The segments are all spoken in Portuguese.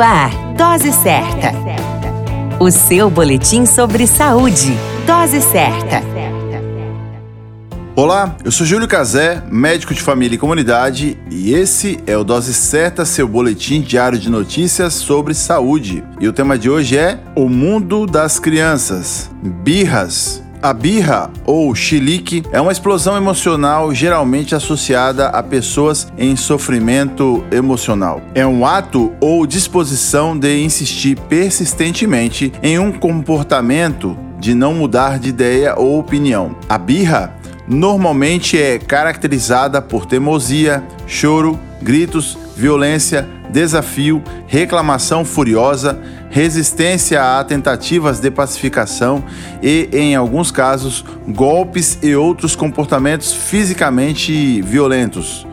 Ar, Dose Certa. O seu boletim sobre saúde. Dose Certa. Olá, eu sou Júlio Cazé, médico de família e comunidade, e esse é o Dose Certa, seu boletim diário de notícias sobre saúde. E o tema de hoje é o mundo das crianças. Birras. A birra ou chilique é uma explosão emocional geralmente associada a pessoas em sofrimento emocional. É um ato ou disposição de insistir persistentemente em um comportamento de não mudar de ideia ou opinião. A birra normalmente é caracterizada por teimosia, choro, gritos, violência, desafio, reclamação furiosa, resistência a tentativas de pacificação e, em alguns casos, golpes e outros comportamentos fisicamente violentos.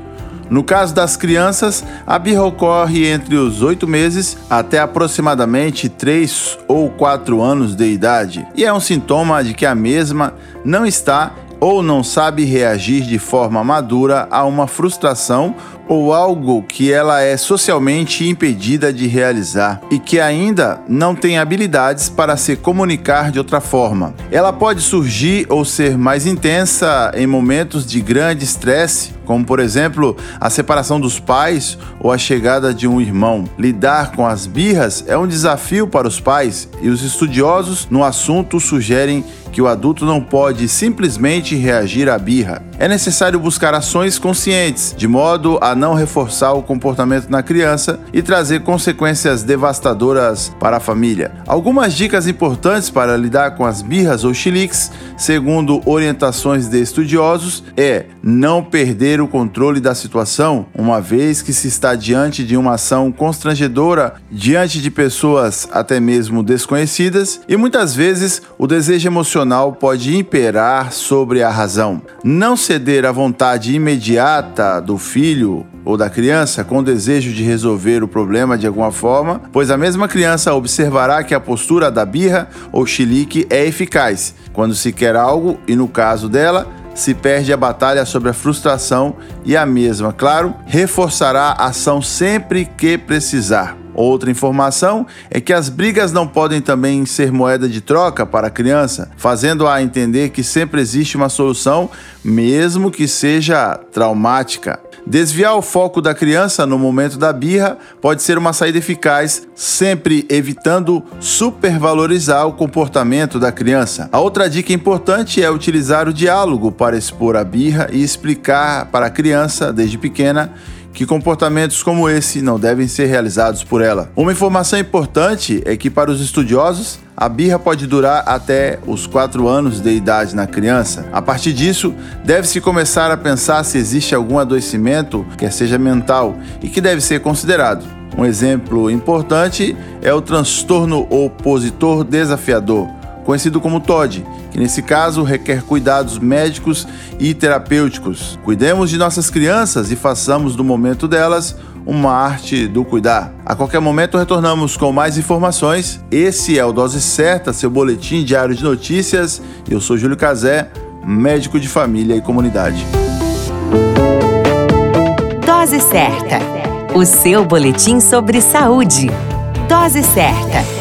No caso das crianças, a birra ocorre entre os 8 meses até aproximadamente 3 ou 4 anos de idade e é um sintoma de que a mesma não está ou não sabe reagir de forma madura a uma frustração ou algo que ela é socialmente impedida de realizar e que ainda não tem habilidades para se comunicar de outra forma. Ela pode surgir ou ser mais intensa em momentos de grande estresse, como por exemplo a separação dos pais ou a chegada de um irmão. Lidar com as birras é um desafio para os pais e os estudiosos no assunto sugerem que o adulto não pode simplesmente reagir à birra. É necessário buscar ações conscientes, de modo a não reforçar o comportamento na criança e trazer consequências devastadoras para a família. Algumas dicas importantes para lidar com as birras ou chiliques, segundo orientações de estudiosos, é não perder o controle da situação, uma vez que se está diante de uma ação constrangedora diante de pessoas até mesmo desconhecidas e muitas vezes o desejo emocional pode imperar sobre a razão. Não ceder à vontade imediata do filho ou da criança com o desejo de resolver o problema de alguma forma, pois a mesma criança observará que a postura da birra ou chilique é eficaz quando se quer algo e, no caso dela, se perde a batalha sobre a frustração e a mesma, claro, reforçará a ação sempre que precisar. Outra informação é que as brigas não podem também ser moeda de troca para a criança, fazendo-a entender que sempre existe uma solução, mesmo que seja traumática. Desviar o foco da criança no momento da birra pode ser uma saída eficaz, sempre evitando supervalorizar o comportamento da criança. A outra dica importante é utilizar o diálogo para expor a birra e explicar para a criança, desde pequena, que comportamentos como esse não devem ser realizados por ela. Uma informação importante é que, para os estudiosos, a birra pode durar até os 4 anos de idade na criança. A partir disso, deve-se começar a pensar se existe algum adoecimento, quer seja mental, e que deve ser considerado. Um exemplo importante é o transtorno opositor desafiador, conhecido como TOD, que nesse caso requer cuidados médicos e terapêuticos. Cuidemos de nossas crianças e façamos do momento delas uma arte do cuidar. A qualquer momento retornamos com mais informações. Esse é o Dose Certa, seu boletim diário de notícias. Eu sou Júlio Cazé, médico de família e comunidade. Dose Certa, o seu boletim sobre saúde. Dose Certa.